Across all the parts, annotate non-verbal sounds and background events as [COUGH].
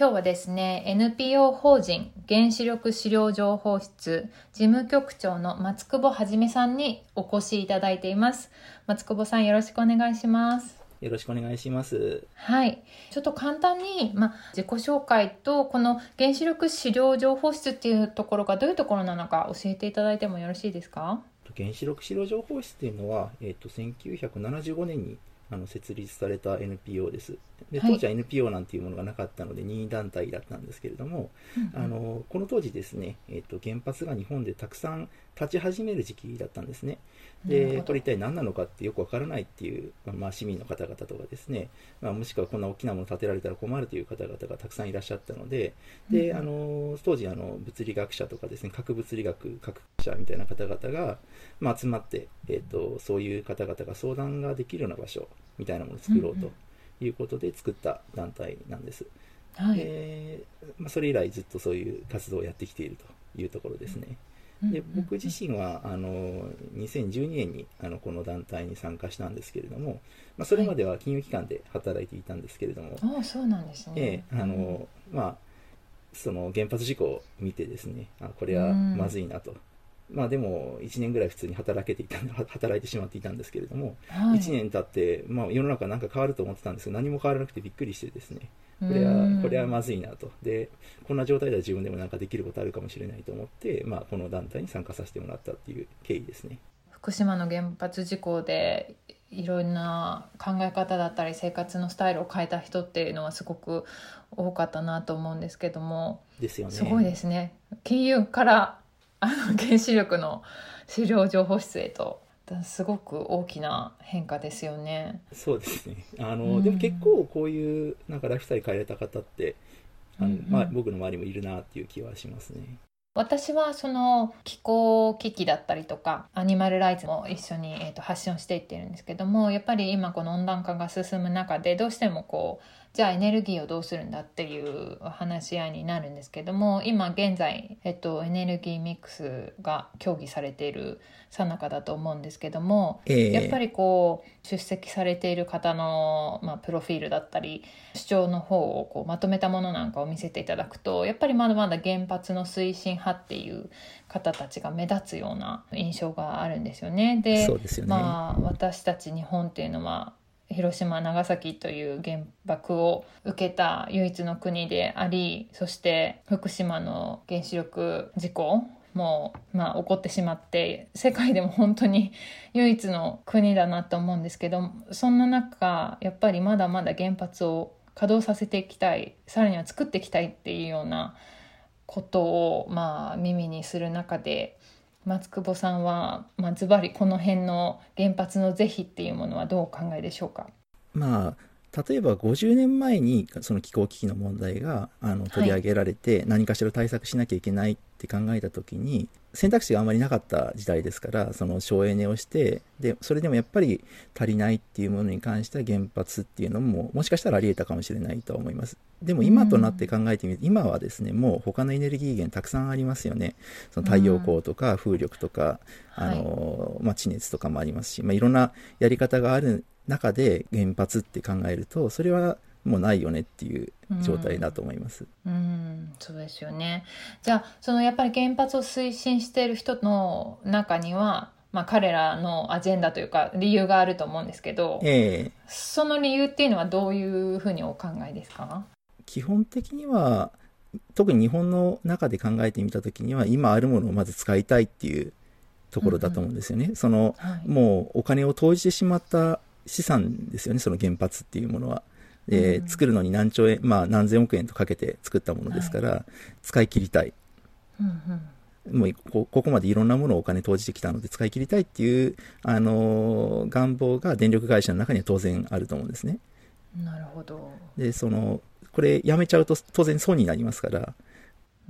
今日はですね NPO 法人原子力資料情報室事務局長の松久保はじめさんにお越しいただいています松久保さんよろしくお願いしますよろしくお願いします。はい。ちょっと簡単に、まあ、自己紹介と、この原子力資料情報室っていうところがどういうところなのか教えていただいてもよろしいですか？原子力資料情報室というのは、えっと1975年にあの設立された NPO です。ではい当時は NPO なんていうものがなかったので任意団体だったんですけれども、あのこの当時ですね、えっと原発が日本でたくさん立ち始める時期だったんですね。でこれ一体何なのかってよくわからないっていう、まあ、市民の方々とかですね、まあ、もしくはこんな大きなもの建てられたら困るという方々がたくさんいらっしゃったのでで、うんあの当時あの物理学者とかですね核物理学科学者みたいな方々が、まあ、集まって、えー、とそういう方々が相談ができるような場所みたいなものを作ろううんうんということで作った団体なんです。はい。でまあ、それ以来ずっとそういう活動をやってきているというところですね。で僕自身はあの2012年にあのこの団体に参加したんですけれども、まあ、それまでは金融機関で働いていたんですけれども、ああ、そうなんですね。ええあのまあ、その原発事故を見てですねあこれはまずいなと、まあでも1年ぐらい普通に働けていたは働いてしまっていたんですけれども、はい、1年経って、まあ、世の中なんか変わると思ってたんですけど何も変わらなくてびっくりしてですね。これはうんこれはまずいなと。でこんな状態では自分でもなんかできることあるかもしれないと思って、まあ、この団体に参加させてもらったっていう経緯ですね。福島の原発事故でいろんな考え方だったり生活のスタイルを変えた人っていうのはすごく多かったなと思うんですけども。ですよね。すごいですね。金融からあの原子力の資料情報室へとすごく大きな変化ですよね。そうですねあの、うんでも結構こういうなんかライフスタイル変えられた方ってあの、うんうんまあ、僕の周りもいるなっていう気はしますね。私はその気候危機だったりとかアニマルライツも一緒に、えー、と発信をしていってるんですけどもやっぱり今この温暖化が進む中でどうしてもこうじゃあエネルギーをどうするんだっていう話し合いになるんですけども今現在、えっと、エネルギーミックスが協議されている最中だと思うんですけどもええやっぱりこう出席されている方の、まあ、プロフィールだったり主張の方をこうまとめたものなんかを見せていただくとやっぱりまだまだ原発の推進派っていう方たちが目立つような印象があるんですよね。でそうですよね。まあ私たち日本っていうのは広島長崎という原爆を受けた唯一の国でありそして福島の原子力事故も、まあ、起こってしまって世界でも本当に唯一の国だなと思うんですけどそんな中やっぱりまだまだ原発を稼働させていきたいさらには作っていきたいっていうようなことを、まあ、耳にする中で松久保さんは、まあ、ズバリこの辺の原発の是非っていうものはどうお考えでしょうか？まあ例えば50年前にその気候危機の問題があの取り上げられて、何かしら対策しなきゃいけないって考えた時に選択肢があまりなかった時代ですからその省エネをしてでそれでもやっぱり足りないっていうものに関しては原発っていうのももしかしたらありえたかもしれないとは思います。でも今となって考えてみると、今はですねもう他のエネルギー源たくさんありますよね。その太陽光とか風力とか、うんあのまあ、地熱とかもありますし、まあ、いろんなやり方がある中で原発って考えるとそれはもうないよねっていう状態だと思います。うん。そうですよね。じゃあそのやっぱり原発を推進している人の中には、まあ、彼らのアジェンダというか理由があると思うんですけどええ。その理由っていうのはどういうふうにお考えですか？基本的には特に日本の中で考えてみた時には今あるものをまず使いたいっていうところだと思うんですよね。そのはい。もうお金を投じてしまった資産ですよねその原発っていうものは。でうん。作るのに何兆円、まあ、何千億円とかけて作ったものですから、使い切りたい。うんうん。もうこここまでいろんなものをお金投じてきたので使い切りたいっていう、あのー願望が電力会社の中には当然あると思うんですね。なるほど。でそのこれやめちゃうと当然損になりますから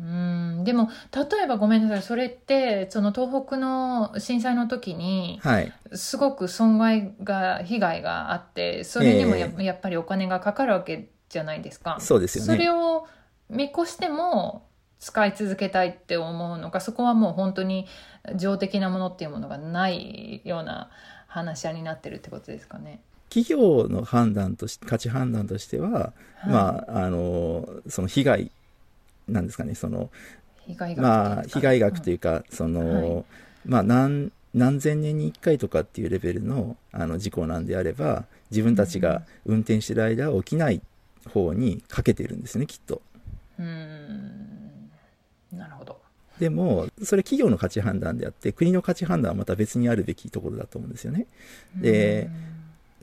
うんでも例えばごめんなさいそれってその東北の震災の時にはい。すごく損害が被害があってそれにもや,、えやっぱりお金がかかるわけじゃないですか。そうですよねそれを見越しても使い続けたいって思うのかそこはもう本当に情的なものっていうものがないような話し合いになってるってことですかね。企業の判断として、価値判断としては、はいまあ、あの、その被害、なんですかね、その、被害額まあ、被害額といううか、そはの、まあ、何、何千年に1回とかっていうレベルのあの事故なんであれば、自分たちが運転してる間起きない方にかけてるんですね、きっと。んうんなるほど。でも、それ企業の価値判断であって、国の価値判断はまた別にあるべきところだと思うんですよね。で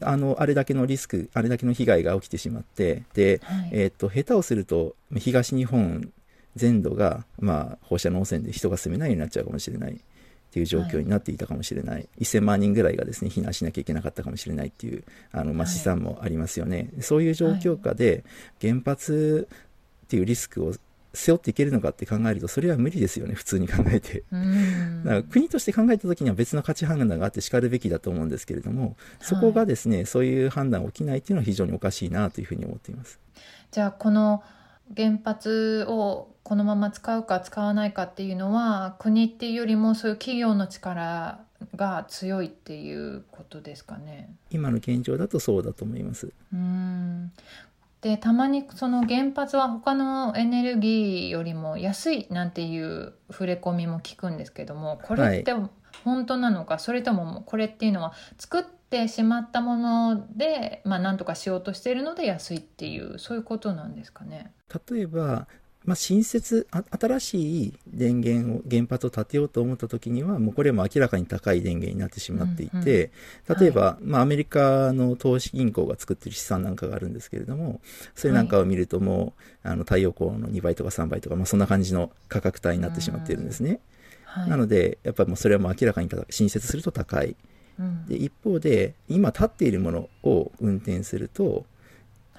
あの、あれだけのリスク、あれだけの被害が起きてしまって、で、うんはいえっと、下手をすると、東日本全土が、まあ、放射能汚染で人が住めないようになっちゃうかもしれないっていう状況になっていたかもしれない。1000万人ぐらいがですね、避難しなきゃいけなかったかもしれないっていう、あの、まあ、はい試算もありますよね。そういう状況下で、原発っていうリスクを背負っていけるのかって考えると、それは無理ですよね、普通に考えて。うんだから国として考えた時には別の価値判断があって叱るべきだと思うんですけれども、そこがですね、そういう判断が起きないっていうのは非常におかしいなというふうに思っています。じゃあこの原発をこのまま使うか使わないかっていうのは国っていうよりもそういう企業の力が強いっていうことですかね。今の現状だとそうだと思います。うんでたまにその原発は他のエネルギーよりも安いなんていう触れ込みも聞くんですけどもこれって本当なのか、それともこれっていうのは作ってしまったもので、まあ、なんとかしようとしているので安いっていうそういうことなんですかね。例えば、まあ、新設あ新しい電源を原発を建てようと思った時にはもうこれも明らかに高い電源になってしまっていて、うんうん。例えば、まあ、アメリカの投資銀行が作ってる資産なんかがあるんですけれどもそれなんかを見るともう、あの太陽光の2倍とか3倍とか、まあ、そんな感じの価格帯になってしまっているんですね、はい、なのでやっぱりもうそれはもう明らかに新設すると高い。うん。で一方で今立っているものを運転すると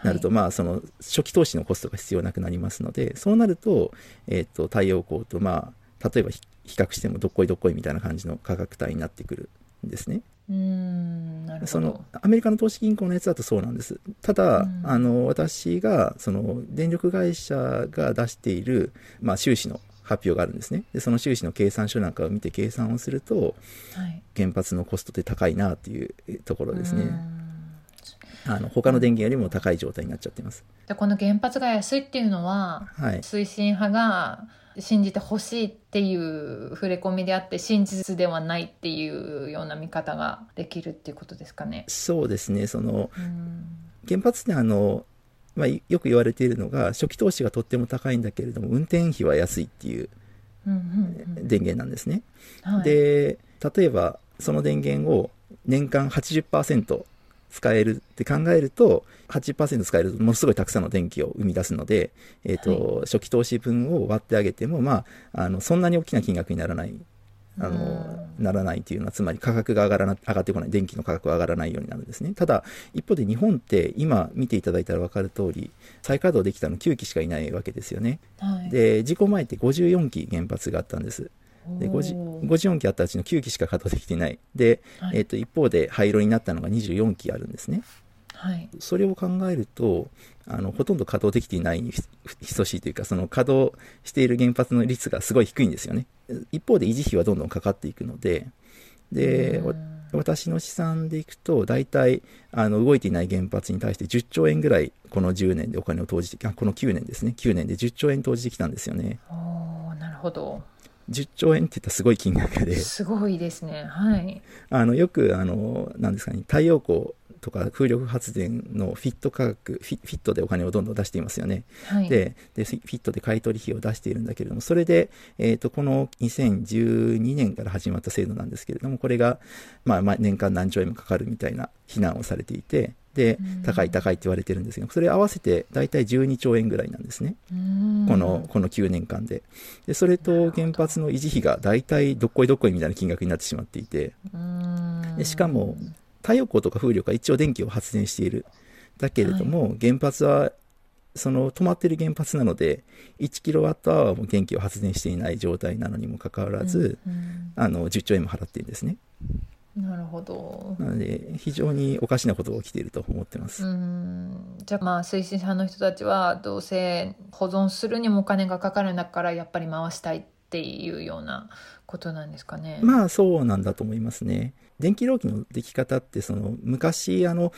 なると、はいまあ、その初期投資のコストが必要なくなりますので、そうなると、えっ、と、太陽光と、まあ、例えばひ比較してもどっこいどっこいみたいな感じの価格帯になってくるんですね。うーんなるほどその、アメリカの投資銀行のやつだとそうなんです。ただ、うんあの、私が、その、電力会社が出している、まあ、収支の発表があるんですね。で、その収支の計算書なんかを見て計算をすると、はい、原発のコストって高いなっていうところですね。うーんあの、他の電源よりも高い状態になっちゃっています。でこの原発が安いっていうのははい。推進派が信じてほしいっていう触れ込みであって真実ではないっていうような見方ができるっていうことですかね。そうですね。その、うん原発ってあの、まあ、よく言われているのが、初期投資がとっても高いんだけれども、運転費は安いっていううんうんうん電源なんですね。はい、で、例えば、その電源を年間80%使えるって考えると、80%使えるとものすごいたくさんの電気を生み出すので、えっ、と、初期投資分を割ってあげても、まあ、あの、そんなに大きな金額にならない、あの、ならないっていうのは、つまり価格が上がらな、上がってこない、電気の価格が上がらないようになるんですね。ただ、一方で日本って今見ていただいたら分かる通り、再稼働できたの9基しかいないわけですよね。はい、で、事故前って54基原発があったんです。で、50おー54基あったうちの9基しか稼働できていない。で、はいえっ、と、一方で廃炉になったのが24基あるんですね。はいそれを考えると、あの、ほとんど稼働できていないに等しいというか、その稼働している原発の率がすごい低いんですよね。一方で維持費はどんどんかかっていくので、で、私の試算でいくと、大体、あの、動いていない原発に対して10兆円ぐらい、この10年でお金を投じて、あ、この9年ですね。9年で10兆円投じてきたんですよね。おーなるほど10兆円って言ったらすごい金額で、すごいですね。はい。あの、よく、あの、なんですかね、太陽光とか風力発電のフィット価格、フィットでお金をどんどん出していますよね。はい。で、で、フィットで買取費を出しているんだけれども、それで、えっ、と、この2012年から始まった制度なんですけれども、これが、まあ、まあ、年間何兆円もかかるみたいな非難をされていて、でうん、高い高いって言われてるんですけど、それ合わせて大体12兆円ぐらいなんですね。うん。この、この9年間で。で、それと原発の維持費が大体どっこいどっこいみたいな金額になってしまっていて、うん。でしかも太陽光とか風力は一応電気を発電している。だけれども、原発はその止まってる原発なので、1キロワットアワーも電気を発電していない状態なのにもかかわらず、うん。うん。あの、10兆円も払っているんですね。なるほどなので、非常におかしなことが起きていると思ってます。うんじゃあまあ推進派の人たちはどうせ保存するにもお金がかかるんだからやっぱり回したいっていうようなことなんですかね。まあそうなんだと思いますね。電気料金の出来方って、その昔あの、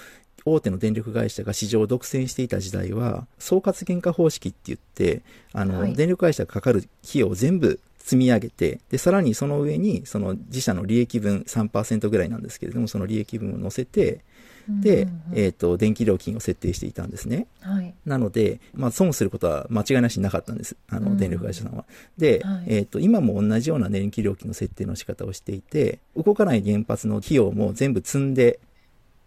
大手の電力会社が市場を独占していた時代は、総括原価方式って言って、あの、はい電力会社がかかる費用を全部積み上げて、で、さらにその上に、その自社の利益分3%ぐらいなんですけれども、その利益分を乗せて、で、うんうんうんえっ、と、電気料金を設定していたんですね。はいなので、まあ、損することは間違いなしになかったんです。あの、うん電力会社さんは。で、はいえっ、と、今も同じような電気料金の設定の仕方をしていて、動かない原発の費用も全部積んで、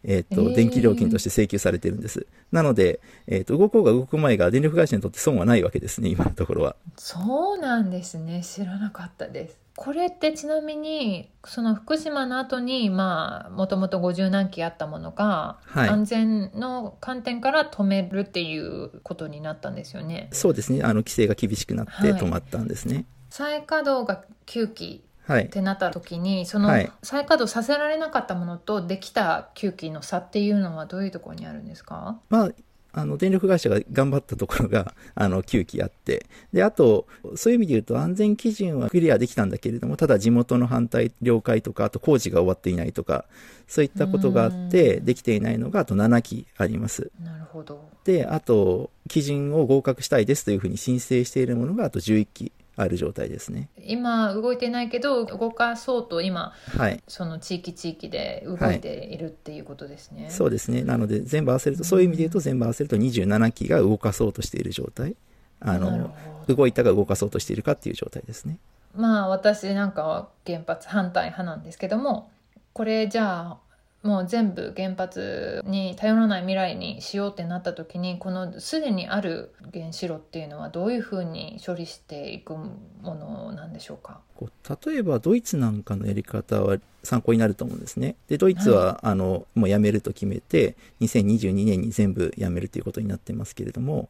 えっ、ー電気料金として請求されてるんです。なので、えっ、と、動こうが動く前が電力会社にとって損はないわけですね、今のところは。そうなんですね知らなかったです。これってちなみにその福島の後にまあもともと50何機あったものが、はい安全の観点から止めるっていうことになったんですよね。そうですね、あの、規制が厳しくなってはい止まったんですね。再稼働が9機はいっ。てなった時にそのはい再稼働させられなかったものとできた9機の差っていうのはどういうところにあるんですか？まあ、あの、電力会社が頑張ったところが、[LAUGHS] あの、9機あって。で、あと、そういう意味で言うと安全基準はクリアできたんだけれども、ただ地元の反対、了解とか、あと工事が終わっていないとか、そういったことがあって、うんできていないのが、あと7機あります。なるほど。で、あと、基準を合格したいですというふうに申請しているものが、あと11機ある状態ですね。今動いてないけど動かそうと今はい。その地域地域で動いているっていうことですね。そうですね。なので、全部合わせると、そういう意味で言うと、全部合わせると27機が動かそうとしている状態。あの、動いたが動かそうとしているかっていう状態ですね。まあ私なんかは原発反対派なんですけどもこれじゃあもう全部原発に頼らない未来にしようってなった時にこのすでにある原子炉っていうのはどういうふうに処理していくものなんでしょうか？例えばドイツなんかのやり方は参考になると思うんですね。で、ドイツは、あの、もうやめると決めて、2022年に全部やめるということになってますけれども、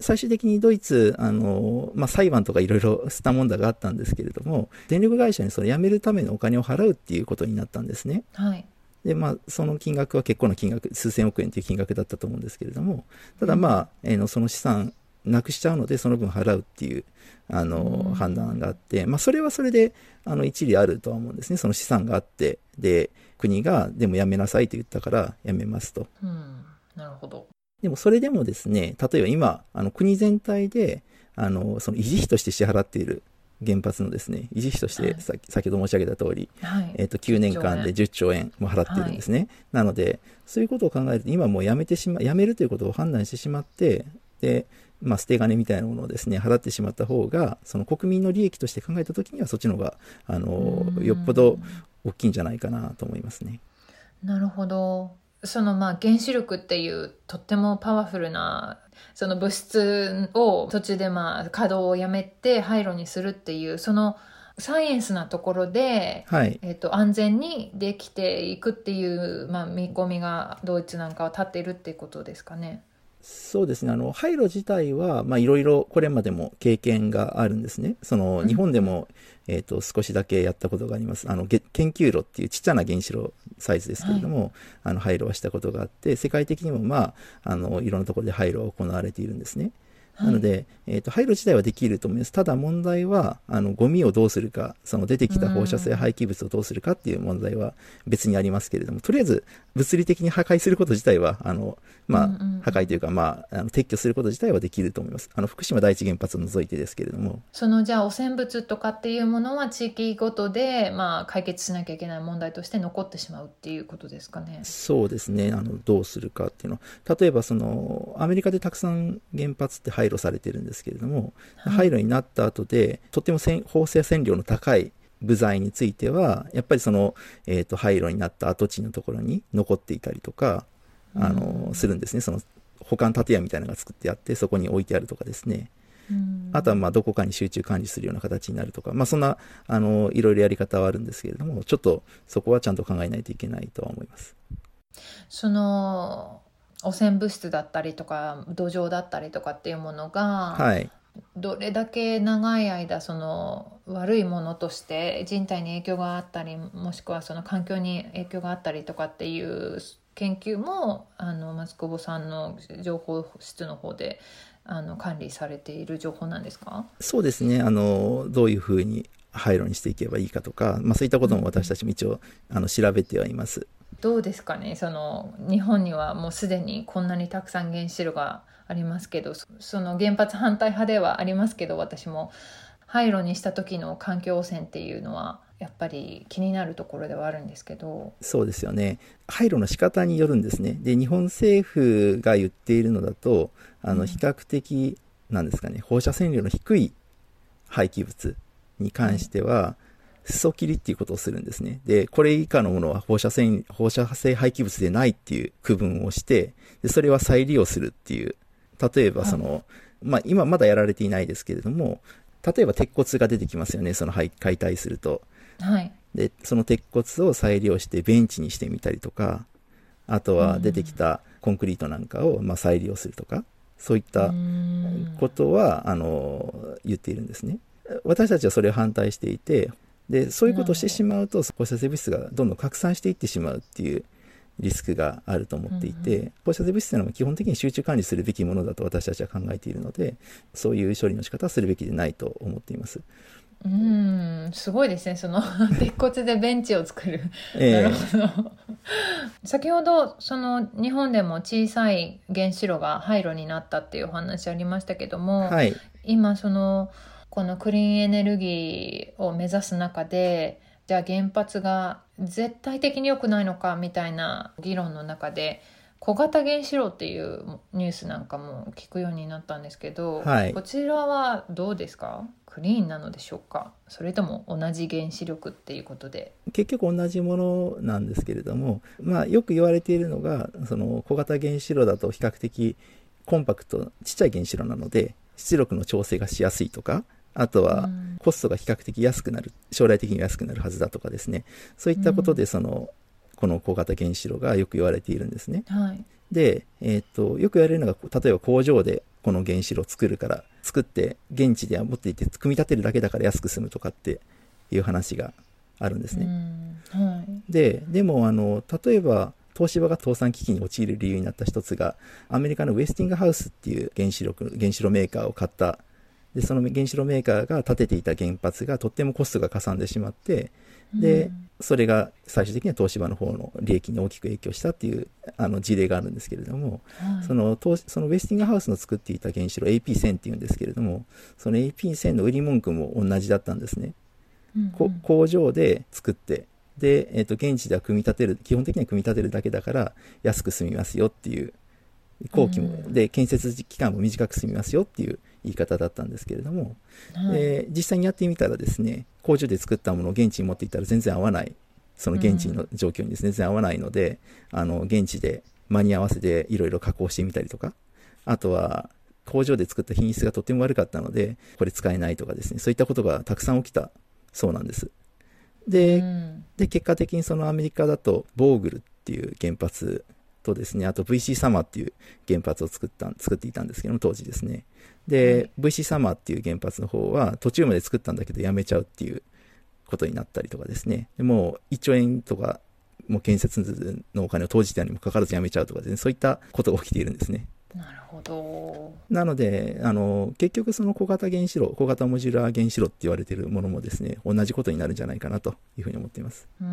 最終的にドイツ、あの、まあ、裁判とかいろいろスタ問題があったんですけれども、電力会社にそれやめるためのお金を払うっていうことになったんですね。はいで、まあ、その金額は結構な金額、数千億円という金額だったと思うんですけれども、ただまあ、えーのその資産なくしちゃうので、その分払うっていう、あの、うん判断があって、まあ、それはそれで、あの、一理あるとは思うんですね。その資産があって、で、国が、でもやめなさいと言ったから、やめますと。うんなるほどでもそれでもですね、例えば今、あの国全体で、あの、その維持費として支払っている原発のですね、維持費としはい。先ほど申し上げた通り、はい。えっと9年間で10兆円。も払っているんですね。なので、そういうことを考えると、今もうやめてしま、やめるということを判断してしまって、で、まあ、捨て金みたいなものをですね、払ってしまった方が、その国民の利益として考えたときには、そっちの方が、あの、うん。よっぽど大きいんじゃないかなと思いますね。なるほどそのまあ原子力っていうとってもパワフルなその物質を途中でまあ稼働をやめて廃炉にするっていうそのサイエンスなところで、はい。えっと安全にできていくっていう、まあ、見込みがドイツなんかは立っているっていうことですかね。そうですね。あの、廃炉自体は、まあ、いろいろこれまでも経験があるんですね。その、うん日本でも、えっ、と、少しだけやったことがあります。あの、げ研究炉っていうちっちゃな原子炉サイズですけれども、あの、廃炉はしたことがあって、世界的にも、まあ、あの、いろんなところで廃炉は行われているんですね。なので、えっ、と、廃炉自体はできると思います。ただ問題は、あの、ゴミをどうするか、その出てきた放射性廃棄物をどうするかっていう問題は別にありますけれども、とりあえず物理的に破壊すること自体は、あの、まあ、破壊というか、まあ、あの撤去すること自体はできると思います。あの、福島第一原発を除いてですけれども、そのじゃあ汚染物とかっていうものは地域ごとで、まあ、解決しなきゃいけない問題として残ってしまうっていうことですかね。そうですね、あの、どうするかっていうのは、例えばその、アメリカでたくさん原発って廃炉されてるんですけれども、はい廃炉になった後で、とっても放射線量の高い部材については、やっぱりその、えっ、と、廃炉になった跡地のところに残っていたりとか、あの、うんするんですね。その、保管建屋みたいなのが作ってあって、そこに置いてあるとかですね。うんあとはまあどこかに集中管理するような形になるとか、まあそんな、あの、いろいろやり方はあるんですけれども、ちょっとそこはちゃんと考えないといけないとは思います。その汚染物質だったりとか土壌だったりとかっていうものが、はい。どれだけ長い間その悪いものとして人体に影響があったりもしくはその環境に影響があったりとかっていう研究もあの松久保さんの情報室の方であの管理されている情報なんですか？そうですね。あの、どういうふうに廃炉にしていけばいいかとか、まあそういったことも私たちも一応、あの、調べてはいます。どうですかね？その日本にはもうすでにこんなにたくさん原子炉がありますけどそその原発反対派ではありますけど私も廃炉にした時の環境汚染っていうのはやっぱり気になるところではあるんですけどそうですよね。廃炉の仕方によるんですね。で、日本政府が言っているのだと、あの、うん比較的、なんですかね、放射線量の低い廃棄物に関しては、裾切りっていうことをするんですね。で、これ以下のものは放射線、放射性廃棄物でないっていう区分をして、で、それは再利用するっていう。例えばその、まあ、今まだやられていないですけれども、例えば鉄骨が出てきますよね、その廃解体すると。はいで、その鉄骨を再利用してベンチにしてみたりとか、あとは出てきたコンクリートなんかをまあ再利用するとか、そういったうんことは、あの、言っているんですね。私たちはそれを反対していて、で、そういうことをしてしまうと、放射性物質がどんどん拡散していってしまうっていうリスクがあると思っていて、うん放射性物質というのは基本的に集中管理するべきものだと私たちは考えているので、そういう処理の仕方はするべきでないと思っています。うんすごいですねその [LAUGHS] 鉄骨でベンチを作る。ええ。なるほど。先ほどその日本でも小さい原子炉が廃炉になったっていうお話ありましたけども、はい。今そのこのクリーンエネルギーを目指す中でじゃあ原発が絶対的に良くないのかみたいな議論の中で小型原子炉っていうニュースなんかも聞くようになったんですけど、はい。こちらはどうですか？クリーンなのでしょうか？それとも同じ原子力っていうことで？結局同じものなんですけれども、まあ、よく言われているのがその小型原子炉だと比較的コンパクトちっちゃい原子炉なので出力の調整がしやすいとかあとはうんコストが比較的安くなる将来的に安くなるはずだとかですねそういったことでその、この小型原子炉がよく言われているんですね。はいで、えーっとよく言われるのが例えば工場でこの原子炉を作るから作って現地では持っていて組み立てるだけだから安く済むとかっていう話があるんですね。うんはいで、でも、あの、例えば、東芝が倒産危機に陥る理由になった一つが、アメリカのウェスティングハウスっていう原子力、原子炉メーカーを買った。で、その原子炉メーカーが建てていた原発がとってもコストがかさんでしまって、でうん。それが最終的には東芝の方の利益に大きく影響したっていうあの事例があるんですけれども、はい。その東そのウェスティングハウスの作っていた原子炉 AP1000 っていうんですけれども、その AP1000 の売り文句も同じだったんですね。こうんうん。工場で作って、で、えっ、と、現地では組み立てる、基本的には組み立てるだけだから、安く済みますよっていう、工期も、うん。で、建設期間も短く済みますよっていう言い方だったんですけれども、はい。で実際にやってみたらですね、工場で作ったものを現地に持っていったら全然合わない、その現地の状況にですね、全然合わないので、あの、現地で間に合わせていろいろ加工してみたりとか、あとは、工場で作った品質がとても悪かったので、これ使えないとかですね、そういったことがたくさん起きたそうなんです。で、うん。で、結果的にそのアメリカだと、ボーグルっていう原発とですね、あと VC サマーっていう原発を作った、作っていたんですけども、当時ですね。で、VC サマーっていう原発の方は、途中まで作ったんだけどやめちゃうっていうことになったりとかですね。でもう1兆円とか、もう建設のお金を投じたにもかかわらずやめちゃうとかですね、そういったことが起きているんですね。なるほどなので、あの、結局その小型原子炉、小型モジュラー原子炉って言われているものもですね、同じことになるんじゃないかなというふうに思っています。うーん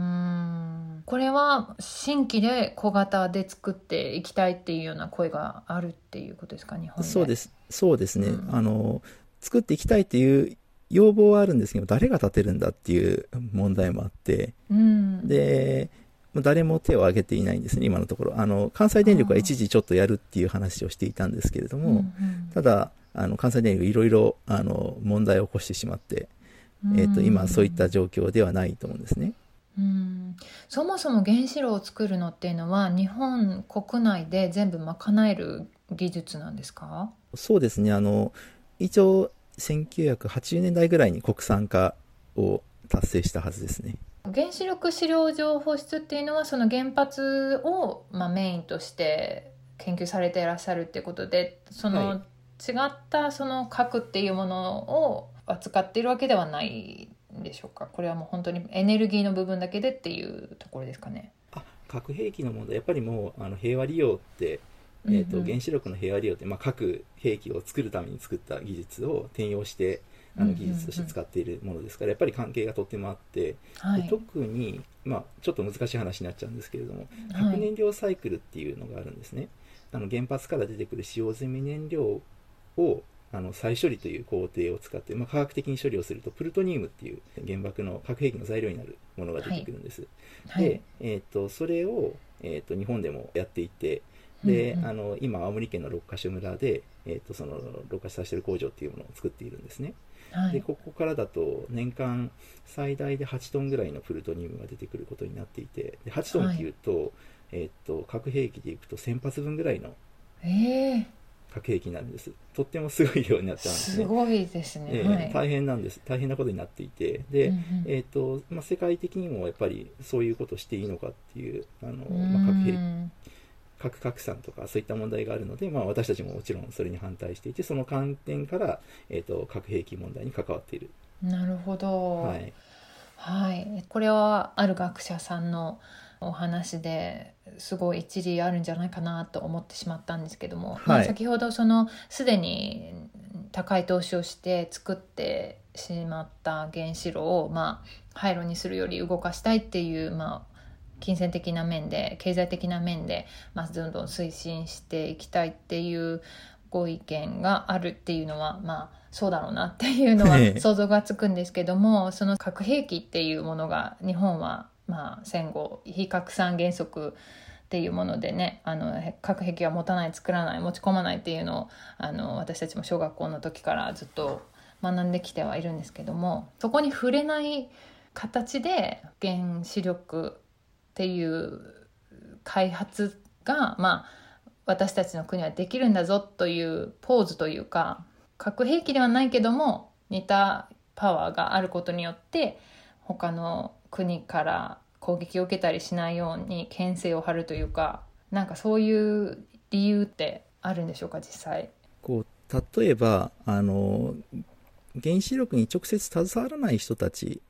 これは新規で小型で作っていきたいっていうような声があるっていうことですか？日本でそうですす。そうですね。うんあの、作っていきたいっていう要望はあるんですけど、誰が建てるんだっていう問題もあって、うんで、誰も手を挙げていないんですね、今のところ。あの、関西電力は一時ちょっとやるっていう話をしていたんですけれども、うんうんただ、あの、関西電力いろいろ、あの、問題を起こしてしまって、えっ、と、今そういった状況ではないと思うんですね。うん。そもそも原子炉を作るのっていうのは日本国内で全部賄える技術なんですか？そうですね、あの、一応、1980年代ぐらいに国産化を達成したはずですね。原子力資料情報室っていうのはその原発を、まあ、メインとして研究されていらっしゃるっていうことでその、はい。違ったその核っていうものを扱っているわけではないんでしょうか？これはもう本当にエネルギーの部分だけでっていうところですかね。あ核兵器の問題。やっぱりもうあの平和利用って、えーとうん。うん原子力の平和利用って、まあ、核兵器を作るために作った技術を転用してあの技術として使っているものですからやっぱり関係がとってもあって、ではい、特に、まあ、ちょっと難しい話になっちゃうんですけれどもはい。核燃料サイクルっていうのがあるんですね、あの原発から出てくる使用済み燃料をあの再処理という工程を使って、まあ、科学的に処理をするとプルトニウムっていう原爆の核兵器の材料になるものが出てくるんです、はい。で、えー、とそれを、えー、と日本でもやっていてで、うんうん。あの今青森県の六ヶ所村で、えー、とその六ヶ所させてる工場っていうものを作っているんですね、はい。でここからだと年間最大で8トンぐらいのプルトニウムが出てくることになっていてで8トンっていうと,、えー、と核兵器でいくと1000発分ぐらいのえ核兵器になるんです。とってもすごい量になっー、ちゃうんですね。すごいですね。えーはい、大変なんです。大変なことになっていて。で、うんうんえーとまあ、世界的にもやっぱりそういうことをしていいのかっていうあの、うまあ、核兵器ん核拡散とかそういった問題があるので、まあ、私たちももちろんそれに反対していてその観点から、えー、と核兵器問題に関わっている、なるほど。はい、はい、これはある学者さんのお話ですごい一理あるんじゃないかなと思ってしまったんですけども、まあ、はい先ほどそのすでに高い投資をして作ってしまった原子炉を、まあ、廃炉にするより動かしたいっていう、まあ、金銭的な面で経済的な面で、まあ、どんどん推進していきたいっていうご意見があるっていうのはまあそうだろうなっていうのはええ。想像がつくんですけどもその核兵器っていうものが日本はまあ戦後非拡散原則っていうものでねあの核兵器は持たない作らない持ち込まないっていうのをあの私たちも小学校の時からずっと学んできてはいるんですけどもそこに触れない形で原子力っていう開発がまあ私たちの国はできるんだぞというポーズというか核兵器ではないけども似たパワーがあることによって他の国から攻撃を受けたりしないように牽制を張るというかなんかそういう理由ってあるんでしょうか実際。こう例えばあの原子力に直接携わらない人たち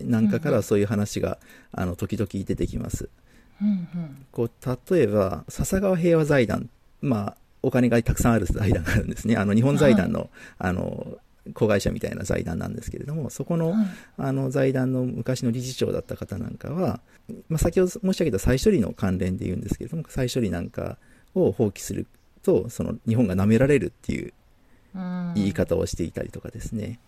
なんかからそういう話が、あの時々出てきます。うんうん。こう例えば笹川平和財団まあお金がたくさんある財団があるんですね。あの日本財団の,、あの子会社みたいな財団なんですけれどもそこのはい。あの財団の昔の理事長だった方なんかは、まあ、先ほど申し上げた再処理の関連で言うんですけれども再処理なんかを放棄するとその日本が舐められるっていううん。言い方をしていたりとかですね、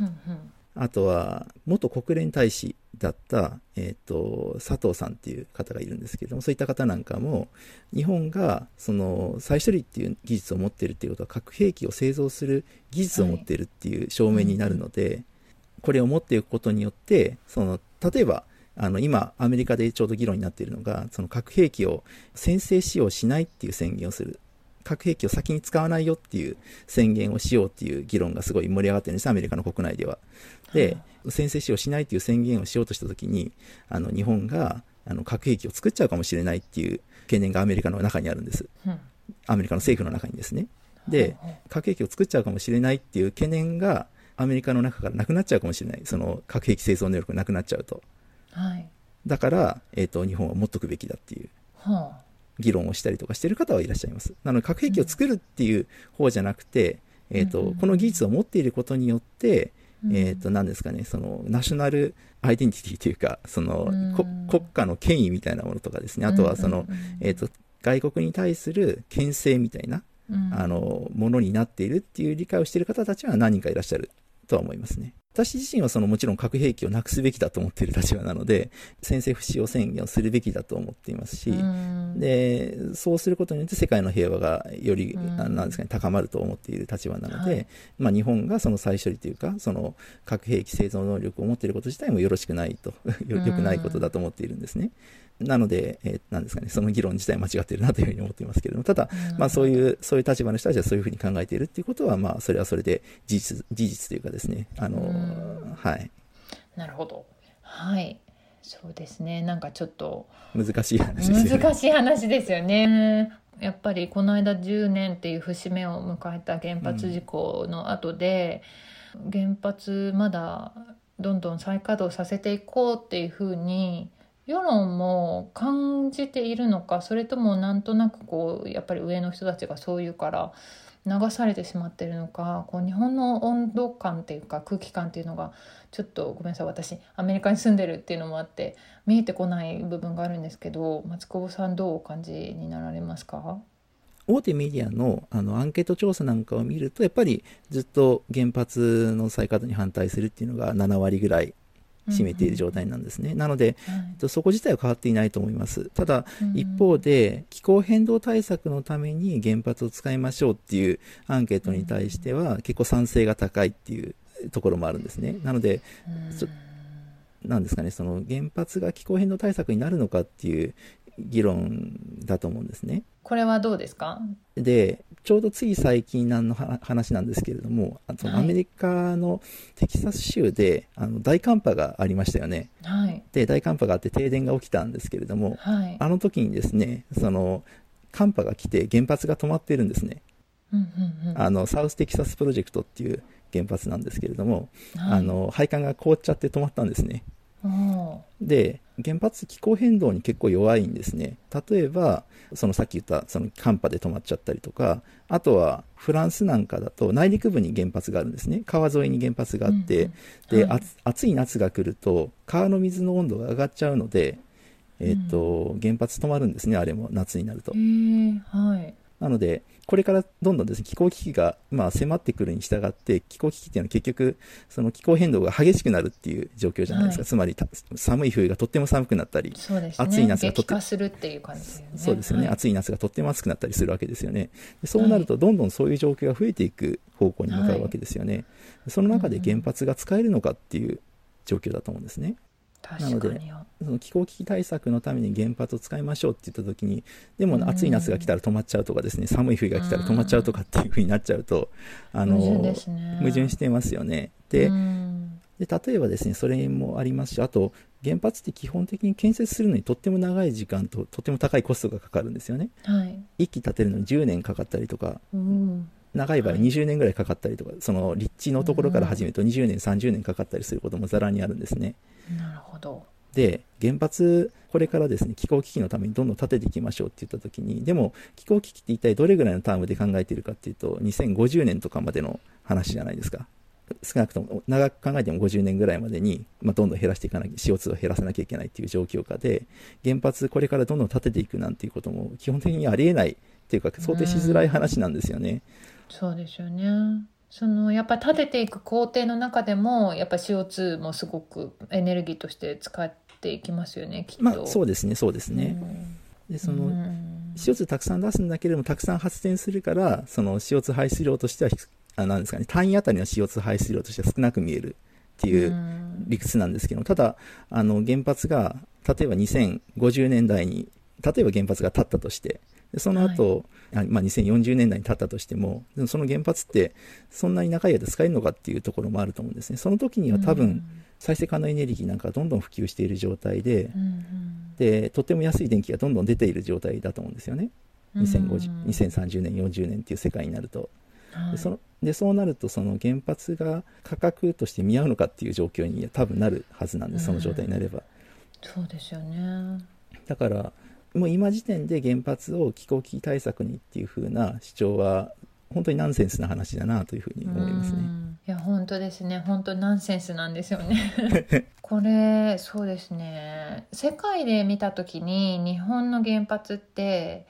うんうんあとは元国連大使だった、えー、と佐藤さんっていう方がいるんですけれどもそういった方なんかも日本がその再処理っていう技術を持っているっていうことは核兵器を製造する技術を持っているっていう証明になるので、これを持っていくことによってその例えばあの今アメリカでちょうど議論になっているのがその核兵器を先制使用しないっていう宣言をする核兵器を先に使わないよっていう宣言をしようっていう議論がすごい盛り上がってるんですアメリカの国内では。で先制使用しないっていう宣言をしようとした時にあの日本があの核兵器を作っちゃうかもしれないっていう懸念がアメリカの中にあるんです。うん。アメリカの政府の中にですね。で核兵器を作っちゃうかもしれないっていう懸念がアメリカの中からなくなっちゃうかもしれない。その核兵器製造能力がなくなっちゃうと。はい。だから、えー、と日本は持っとくべきだっていう。は議論をしたりとかしてる方はいらっしゃいます。なので核兵器を作るっていう方じゃなくて、えーとうん。うん。この技術を持っていることによってあえー、と何ですかねそのナショナルアイデンティティというかその、国家の権威みたいなものとかですね。あとはその、えー、と外国に対する牽制みたいな、あのものになっているっていう理解をしている方たちは何人かいらっしゃるとは思いますね。私自身はそのもちろん核兵器をなくすべきだと思っている立場なので先制不使用宣言をするべきだと思っていますし、でそうすることによって世界の平和がより、なんですかね、高まると思っている立場なので、はい。まあ、日本がその再処理というかその核兵器製造能力を持っていること自体もよろしくないとよよくないことだと思っているんですね。なので、えーなんですかね、その議論自体間違っているなというふうに思っていますけれども、ただ、まあ、そうういう、そういう立場の人たちはそういうふうに考えているっていうことは、まあ、それはそれで事実、事実というかですね、あの、うんはい。なるほどはいそうですねなんかちょっと難しい話ですよね。難しい話ですよね。やっぱりこの間10年っていう節目を迎えた原発事故の後で、原発まだどんどん再稼働させていこうっていうふうに世論も感じているのかそれともなんとなくこうやっぱり上の人たちがそう言うから流されてしまってるのかこう日本の温度感っていうか空気感っていうのがちょっとごめんなさい私アメリカに住んでるっていうのもあって見えてこない部分があるんですけど松久保さんどうお感じになられますか？大手メディアのあのアンケート調査なんかを見るとやっぱりずっと原発の再稼働に反対するっていうのが7割ぐらい占めている状態なんですね。なので、はいそこ自体は変わっていないと思います。ただ、うん一方で、気候変動対策のために原発を使いましょうっていうアンケートに対しては、結構賛成が高いっていうところもあるんですね。なので、なんですかね、その原発が気候変動対策になるのかっていう議論だと思うんですね。これはどうですか？で、ちょうどつい最近のは話なんですけれども、あとはいアメリカのテキサス州であの大寒波がありましたよね。はいで、大寒波があって停電が起きたんですけれども、はいあの時にですね、その寒波が来て原発が止まっているんですね。うんうんうんあのサウステキサスプロジェクトっていう原発なんですけれども、はいあの配管が凍っちゃって止まったんですね。で原発気候変動に結構弱いんですね。例えばそのさっき言ったその寒波で止まっちゃったりとかあとはフランスなんかだと内陸部に原発があるんですね。川沿いに原発があって、うんで、はい。あ暑い夏が来ると川の水の温度が上がっちゃうので、えっと原発止まるんですねあれも夏になると。はいなので、これからどんどんですね、気候危機が、まあ、迫ってくるに従って、気候危機っていうのは結局、その気候変動が激しくなるっていう状況じゃないですか。はいつまりた、寒い冬がとっても寒くなったり、ね暑い夏がとって激化するっていう感じですよねそうですよね、はい暑い夏がとっても暑くなったりするわけですよね。でそうなると、どんどんそういう状況が増えていく方向に向かうわけですよね。その中で原発が使えるのかっていう状況だと思うんですね。確かに。その気候危機対策のために原発を使いましょうって言った時にでもうん。暑い夏が来たら止まっちゃうとかですね寒い冬が来たら止まっちゃうとかっていう風になっちゃうとあの矛盾ね。矛盾してますよね。でうん。で例えばですねそれもありますしあと原発って基本的に建設するのにとっても長い時間ととても高いコストがかかるんですよね。はい。一気建てるのに10年かかったりとか。うん長い場合はい。20年ぐらいかかったりとか、その立地のところから始めると20年30年かかったりすることもざらにあるんですね。なるほど。で原発これからですね気候危機のためにどんどん建てていきましょうって言った時にでも気候危機って一体どれぐらいのタームで考えているかっていうと2050年とかまでの話じゃないですか。少なくとも長く考えても50年ぐらいまでに、まあ、どんどん減らしていかなきゃ CO2 を減らさなきゃいけないっていう状況下で原発これからどんどん建てていくなんていうことも基本的にありえないっていうか想定しづらい話なんですよね。そうですよね。そのやっぱ立てていく工程の中でもやっぱ CO2 もすごくエネルギーとして使っていきますよねきっと。まあそうですねそうですね。でその、うん。CO2 たくさん出すんだけれどもたくさん発電するからその CO2 排出量としてはひあなんですかね単位あたりの CO2 排出量としては少なく見えるっていううん。理屈なんですけどただあの原発が例えば2050年代に例えば原発が建ったとしてでその後、あまあ、2040年代に建ったとしてもでもその原発ってそんなに長い間使えるのかっていうところもあると思うんですね。その時には多分再生可能エネルギーなんかがどんどん普及している状態でうんうん。でとっても安い電気がどんどん出ている状態だと思うんですよね。うん。2050 2030年40年っていう世界になると。はい。でそのでそうなるとその原発が価格として見合うのかっていう状況に多分なるはずなんですその状態になれば。そうですよね。だからもう今時点で原発を気候危機対策にっていう風な主張は本当にナンセンスな話だなというふうに思いますね。うん。いや本当ですね。本当ナンセンスなんですよね。[LAUGHS] これそうですね。世界で見た時に日本の原発って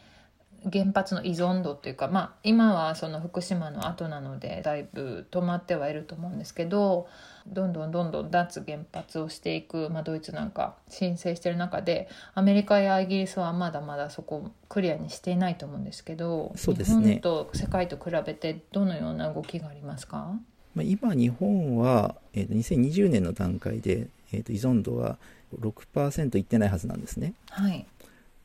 原発の依存度っていうかまあ今はその福島の後なのでだいぶ止まってはいると思うんですけどどんどんどんどん脱原発をしていく、まあ、ドイツなんか申請してる中でアメリカやイギリスはまだまだそこクリアにしていないと思うんですけどそうですね。日本と世界と比べてどのような動きがありますか？まあ、今日本は、えー、と2020年の段階で、えー、と依存度は6%いってないはずなんですね。はい。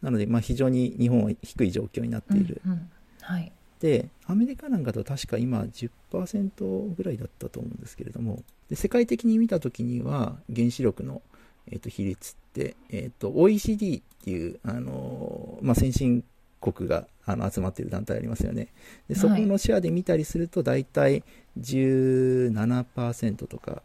なので、まあ、非常に日本は低い状況になっている。うんうん。はい。でアメリカなんかと確か今10%ぐらいだったと思うんですけれどもで世界的に見た時には原子力のえっと比率って、えっと OECD っていう、あのまあ、先進国があの集まっている団体ありますよね。でそこのシェアで見たりすると大体17%とか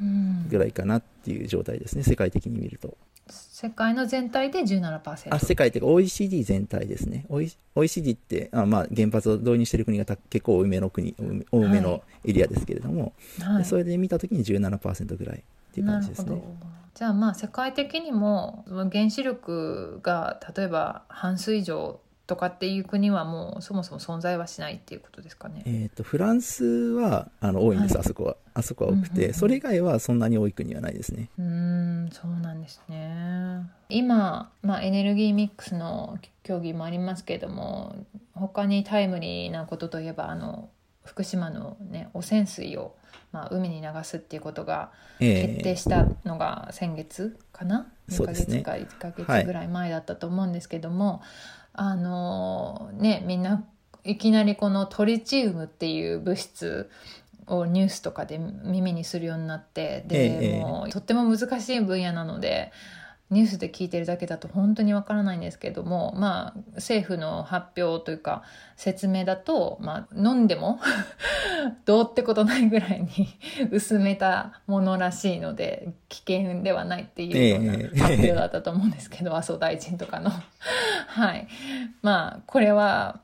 うん。ぐらいかなっていう状態ですね世界的に見ると世界の全体で17%あ世界というか OECD 全体ですね。O- OECD ってあ、まあ、原発を導入している国がた結構多めの国多めのエリアですけれども、はい。でそれで見たときに17%ぐらいっていうな感じですね。るほど。じゃあまあ世界的にも原子力が例えば半数以上とかっていう国はもうそもそも存在はしないっていうことですかね。えー、とフランスはあの多いんです、はい。あそこは。あそこは多くて、うんうんうん。それ以外はそんなに多い国はないですね。うーんそうなんですね。今、まあ、エネルギーミックスの競技もありますけれども他にタイムリーなことといえばあの福島の、ね、汚染水を、まあ、海に流すっていうことがえ決定したのが先月かな、2ヶそうですね。月か1ヶ月ぐらい前だったと思うんですけども、あのねみんないきなりこのトリチウムっていう物質をニュースとかで耳にするようになってで、ええ。もうとっても難しい分野なのでニュースで聞いてるだけだと本当にわからないんですけどもまあ政府の発表というか説明だと、まあ、飲んでも [LAUGHS] どうってことないぐらいに [LAUGHS] 薄めたものらしいので危険ではないっていうようなええ発表だったと思うんですけど、麻生大臣とかの。[LAUGHS] はい、まあこれは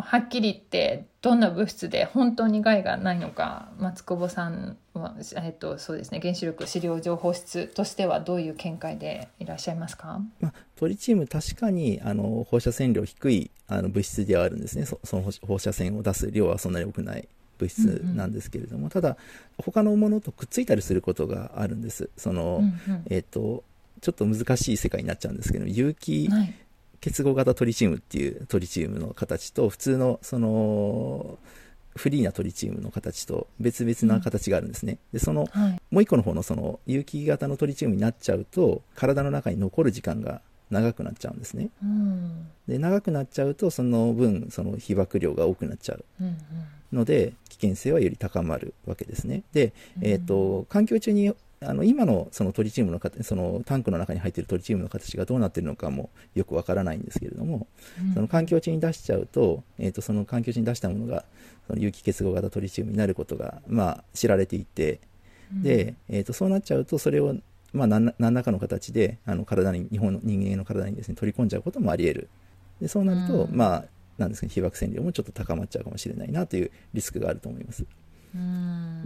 はっきり言ってどんな物質で本当に害がないのか松久保さんは、えっと、そうですね原子力資料情報室としてはどういう見解でいらっしゃいますか？まあ、トリチウム確かにあの放射線量低いあの物質ではあるんですね。そその放射線を出す量はそんなに多くない物質なんですけれども、ただ他のものとくっついたりすることがあるんです。その、うんうん。えっ、とちょっと難しい世界になっちゃうんですけど有機はい結合型トリチウムっていうトリチウムの形と普通のそのフリーなトリチウムの形と別々な形があるんですね、でそのはい。もう一個の方のその有機型のトリチウムになっちゃうと体の中に残る時間が長くなっちゃうんですね。うん。で長くなっちゃうとその分その被曝量が多くなっちゃう。うんうん。ので危険性はより高まるわけですね。で、えー、と環境中にあの今のそのトリチウムの形そのタンクの中に入っているトリチウムの形がどうなっているのかもよくわからないんですけれども、うん。その環境中に出しちゃうと,、えー、とその環境中に出したものがその有機結合型トリチウムになることが、まあ、知られていてで、えー、とそうなっちゃうとそれを、まあ、何何らかの形であの体に日本の人間の体にですね取り込んじゃうこともあり得る。でそうなると、うん。まあなんですかね被曝線量もちょっと高まっちゃうかもしれないなというリスクがあると思います。うん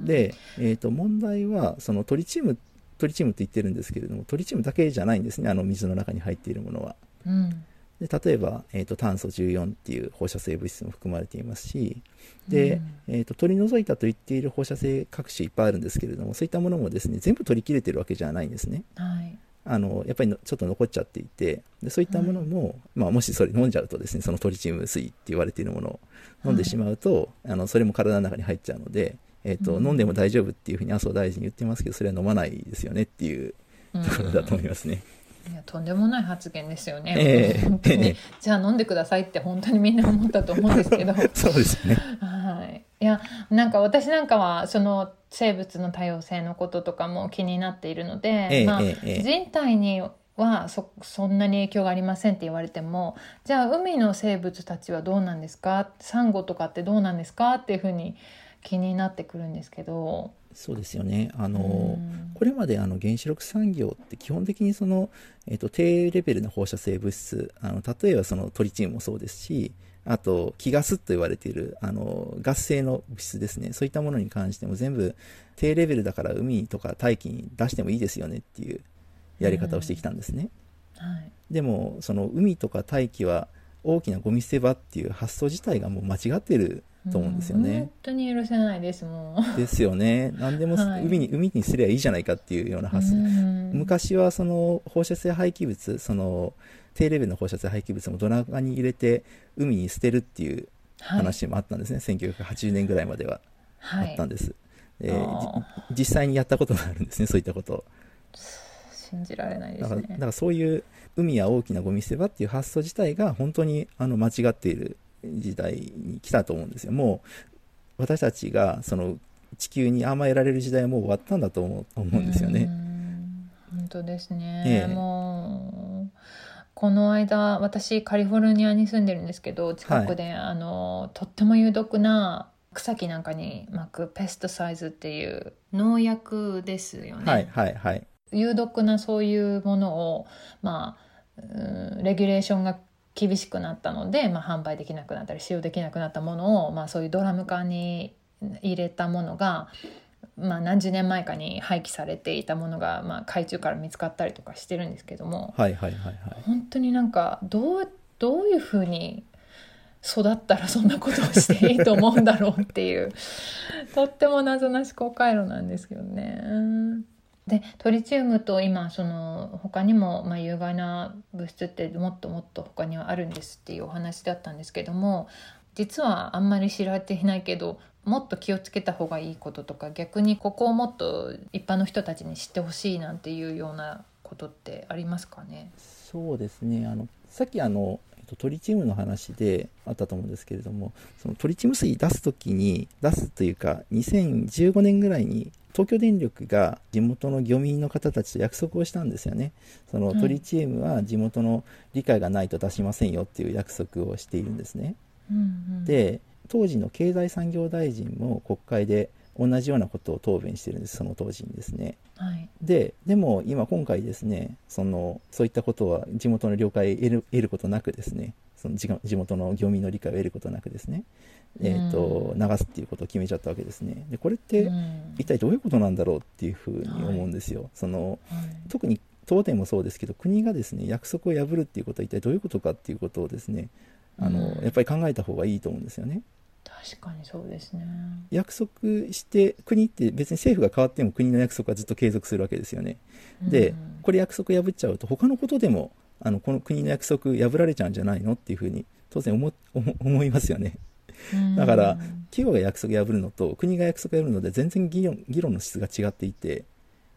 で、えー、と問題はそのトリチウムトリチウムって言ってるんですけれどもトリチウムだけじゃないんですねあの水の中に入っているものは。うん。で例えば、えー、と炭素14っていう放射性物質も含まれていますしで、えー、と取り除いたと言っている放射性各種いっぱいあるんですけれどもそういったものもですね全部取り切れてるわけじゃないんですね。はいあのやっぱりのちょっと残っちゃっていてでそういったものも、まあ、もしそれ飲んじゃうとですねそのトリチウム水って言われているものを飲んでしまうと、あのそれも体の中に入っちゃうので、えーとうん。飲んでも大丈夫っていうふうに麻生大臣言ってますけどそれは飲まないですよねっていうところだと思いますね。いやとんでもない発言ですよね、ええ。本当に。ええ。じゃあ飲んでくださいって本当にみんな思ったと思うんですけど。[LAUGHS] そうですね。[LAUGHS] はい、いやなんか私なんかはその生物の多様性のこととかも気になっているので、ええまあえ人体にはそそんなに影響がありませんって言われてもじゃあ海の生物たちはどうなんですか？サンゴとかってどうなんですか？っていうふうに気になってくるんですけど。そうですよね。あの、うんこれまであの原子力産業って基本的にその、えっと低レベルな放射性物質あの例えばそのトリチウムもそうですしあと気ガスと言われているあのガス性の物質ですねそういったものに関しても全部低レベルだから海とか大気に出してもいいですよねっていうやり方をしてきたんですね。はいでもその海とか大気は大きなゴミ捨て場っていう発想自体がもう間違ってると思うんですよね。本当に許せないですもん。ですよね。何でもはい海に、海にすればいいじゃないかっていうような発想。うん昔はその放射性廃棄物、その低レベルの放射性廃棄物もドラガに入れて海に捨てるっていうはい話もあったんですね。1980年ぐらいまではあはいったんです。えあーじ実際にやったことがあるんですね、そういったことを。信じられないでだから、すねだか。らそういう海は大きなゴミ捨て場っていう発想自体が本当にあの間違っている時代に来たと思うんですよ。もう私たちがその地球に甘えられる時代はもう終わったんだと思う思うんですよね。うん本当ですね、ええもうこの間私カリフォルニアに住んでるんですけど近くで、あのとっても有毒な草木なんかに巻くペストサイズっていう農薬ですよね、はいはいはい。有毒なそういうものをまあうんレギュレーションが厳しくなったので、まあ、販売できなくなったり使用できなくなったものを、まあ、そういうドラム缶に入れたものが、まあ、何十年前かに廃棄されていたものが、まあ、海中から見つかったりとかしてるんですけどもはいはいはいはい本当になんかどうどういうふうに育ったらそんなことをしていいと思うんだろうっていう [LAUGHS] とっても謎な思考回路なんですけどね。でトリチウムと今その他にも、まあ、有害な物質ってもっともっと他にはあるんですっていうお話だったんですけども実はあんまり知られていないけどもっと気をつけた方がいいこととか逆にここをもっと一般の人たちに知ってほしいなんていうようなことってありますかね？そうですね。あのさっきあのえっとトリチウムの話であったと思うんですけれどもそのトリチウム水出す時に出すというか2015年ぐらいに東京電力が地元の漁民の方たちと約束をしたんですよね。そのはいトリチウムは地元の理解がないと出しませんよっていう約束をしているんですね。うんうんで当時の経済産業大臣も国会で同じようなことを答弁してるんですその当時にですね。はい。ででも今今回ですねそのそういったことは地元の了解を得る得ることなくですねその地元の漁民の理解を得ることなくですね、えーとうん流すっていうことを決めちゃったわけですね。でこれってうん。一体どういうことなんだろうっていうふうに思うんですよ、そのはい。特に東電もそうですけど国がですね約束を破るっていうことは一体どういうことかっていうことをですねあの、うんやっぱり考えた方がいいと思うんですよね。確かにそうですね。約束して国って別に政府が変わっても国の約束はずっと継続するわけですよね。でうん。これ約束破っちゃうと他のことでもあのこの国の約束破られちゃうんじゃないのっていうふうに当然思思 [LAUGHS] 思いますよね。だから企業が約束破るのと国が約束破るので全然議論議論の質が違っていて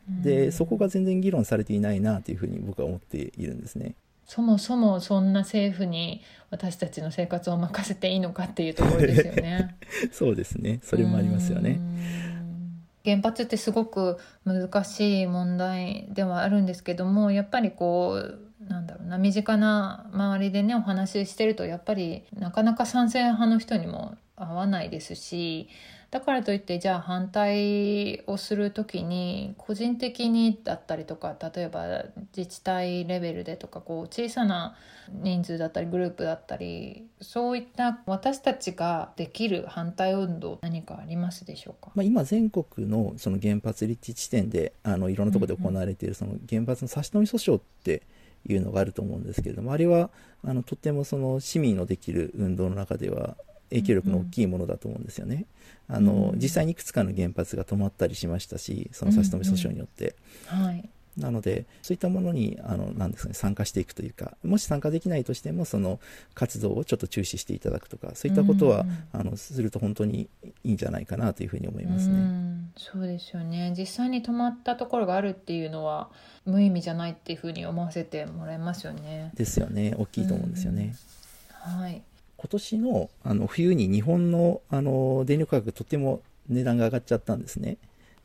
でそこが全然議論されていないなというふうに僕は思っているんですねそもそもそんな政府に私たちの生活を任せていいのかっていうところですよね。[LAUGHS] そうですねそれもありますよねうん。原発ってすごく難しい問題ではあるんですけどもやっぱりこうなんだろうな身近な周りでねお話ししてるとやっぱりなかなか賛成派の人にも合わないですしだからといってじゃあ反対をする時に個人的にだったりとか例えば自治体レベルでとかこう小さな人数だったりグループだったりそういった私たちができる反対運動何かありますでしょうか、まあ、今全国のその原発立地地点であのいろんなところで行われているその原発の差し止め訴訟っていうのがあると思うんですけれどもあれはあのとってもその市民のできる運動の中では影響力の大きいものだと思うんですよね。あのうん実際にいくつかの原発が止まったりしましたしその差し止め訴訟によって。はいなのでそういったものにあのなんですか、ね、参加していくというかもし参加できないとしてもその活動をちょっと中止していただくとかそういったことは、うんあのすると本当にいいんじゃないかなというふうに思いますうね。んそうですよね実際に止まったところがあるっていうのは無意味じゃないっていうふうに思わせてもらえますよね。ですよね大きいと思うんですよね。はい、今年のあの冬に日本のあの電力価格とても値段が上がっちゃったんですね。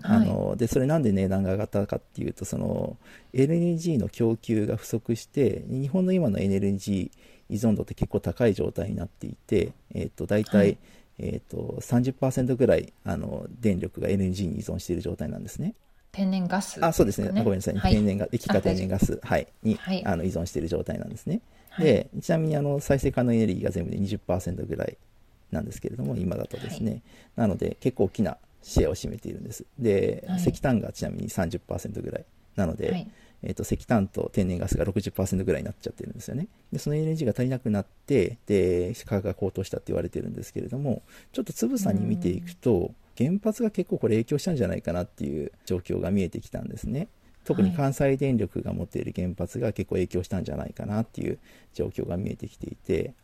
あのでそれなんで値段が上がったかっていうとその LNG の供給が不足して日本の今のエネルギー依存度って結構高い状態になっていて、えー、と大体、はい。えー、と30%ぐらいあの電力が LNG に依存している状態なんですね。天然ガスあそうですね。ごめんなさい、はい。天然ガ液化天然ガス、はい、に、はい。あの依存している状態なんですね。はい。でちなみにあの再生可能エネルギーが全部で20%ぐらいなんですけれども今だとですね、なので結構大きなシェアを占めているんです。で、はい。石炭がちなみに30%ぐらい。なので、はい。えー、と石炭と天然ガスが60%ぐらいになっちゃってるんですよね。でその LNG が足りなくなってで価格が高騰したって言われてるんですけれどもちょっとつぶさに見ていくと原発が結構これ影響したんじゃないかなっていう状況が見えてきたんですね特に関西電力が持っている原発が結構影響したんじゃないかなっていう状況が見えてきていて、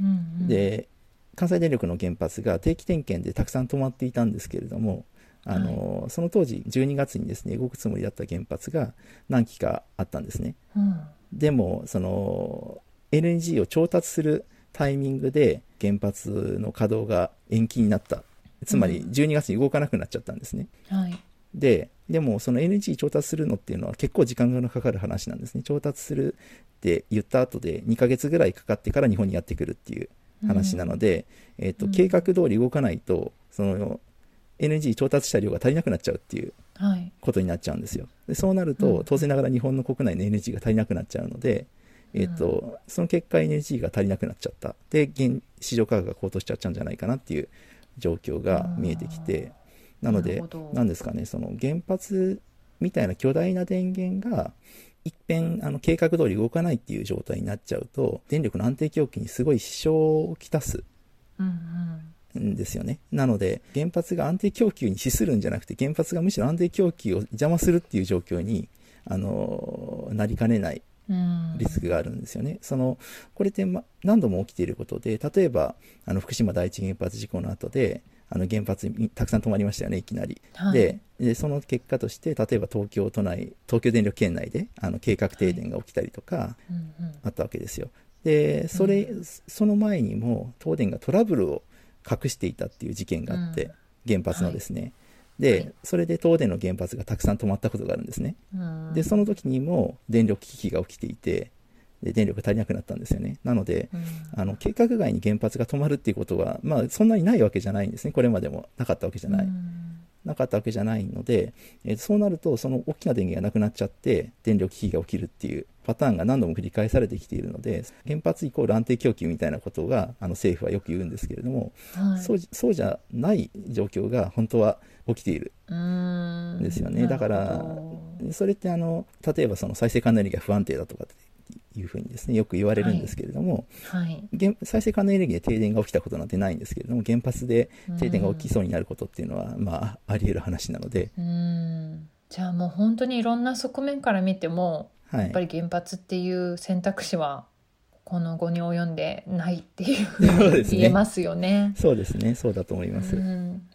うんうん。で関西電力の原発が定期点検でたくさん止まっていたんですけれどもあの、その当時12月にですね動くつもりだった原発が何基かあったんですね。うん。でもその LNG を調達するタイミングで原発の稼働が延期になった。つまりうん。12月に動かなくなっちゃったんですね、はいででもその NG 調達するのっていうのは結構時間がかかる話なんですね。調達するって言った後で2ヶ月ぐらいかかってから日本にやってくるっていう話なので、えーと計画通り動かないとその NG 調達した量が足りなくなっちゃうっていうことになっちゃうんですよ。でそうなると、当然ながら日本の国内の NG が足りなくなっちゃうので、えーとその結果 NG が足りなくなっちゃった。で現市場価格が高騰しちゃっちゃうんじゃないかなっていう状況が見えてきてなので何ですかねその原発みたいな巨大な電源がいっぺんあの計画通り動かないっていう状態になっちゃうと電力の安定供給にすごい支障をきたすんですよね。なので原発が安定供給に資するんじゃなくて原発がむしろ安定供給を邪魔するっていう状況にあのなりかねないリスクがあるんですよね。そのこれって何度も起きていることで例えばあの福島第一原発事故の後であの原発にたくさん止まりましたよねいきなり。はい、ででその結果として例えば東京都内東京電力圏内であの計画停電が起きたりとかあったわけですよ。でそれ、うん、その前にも東電がトラブルを隠していたっていう事件があって、原発のですね。はいで、それで東電の原発がたくさん止まったことがあるんですね。で、その時にも電力危機が起きていて、で電力が足りなくなったんですよね。なので、あの計画外に原発が止まるっていうことは、まあ、そんなにないわけじゃないんですね。これまでもなかったわけじゃない。なかったわけじゃないので、えー、そうなると、その大きな電源がなくなっちゃって、電力危機が起きるっていうパターンが何度も繰り返されてきているので、原発イコール安定供給みたいなことがあの政府はよく言うんですけれども、はい、そうそうじゃない状況が本当は起きているんですよね。だから、それってあの、例えばその再生可能エネルギーが不安定だとかいうふうにですね、よく言われるんですけれども、はい、再生可能エネルギーで停電が起きたことなんてないんですけれども、原発で停電が起きそうになることっていうのは、まあ、あり得る話なので。じゃあもう本当にいろんな側面から見ても、はい、やっぱり原発っていう選択肢はこの後に及んでないっていうふうに言えますよね。そうですね、そうだと思います。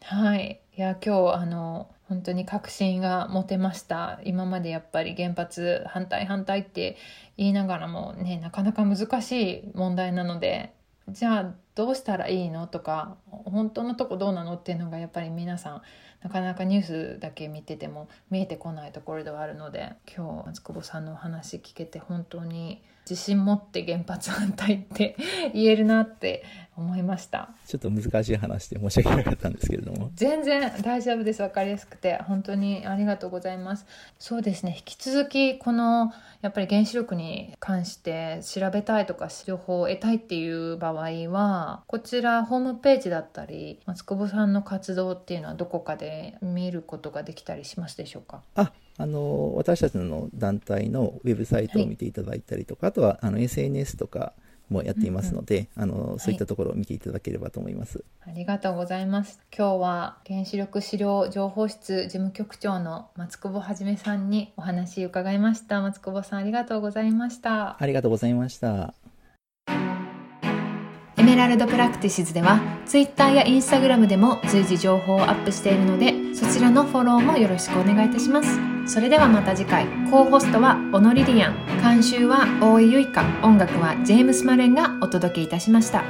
はい、いや今日あの本当に確信が持てました。今までやっぱり原発反対反対って言いながらもねなかなか難しい問題なのでじゃあどうしたらいいの？とか本当のとこどうなのっていうのがやっぱり皆さんなかなかニュースだけ見てても見えてこないところではあるので今日松久保さんのお話聞けて本当に自信持って原発反対って言えるなって思いました。ちょっと難しい話で申し訳なかったんですけれども。全然大丈夫です分かりやすくて。本当にありがとうございます。そうですね。引き続きこのやっぱり原子力に関して調べたいとか情報を得たいっていう場合はこちらホームページだったり松久保さんの活動っていうのはどこかで見ることができたりしますでしょうか？ああの私たちの団体のウェブサイトを見ていただいたりとか、はい、あとはあの SNS とかもやっていますので、うん。うん、あのそういったところを見ていただければと思います、はい、ありがとうございます。今日は原子力資料情報室事務局長の松久保はじめさんにお話伺いました。松久保さんありがとうございました。ありがとうございましたエメラルドプラクティシズでは Twitter や Instagram でも随時情報をアップしているのでそちらのフォローもよろしくお願いいたします。それではまた次回。コーホストはオノリリアン。監修は大井ゆいか音楽はジェームス・マレンがお届けいたしました。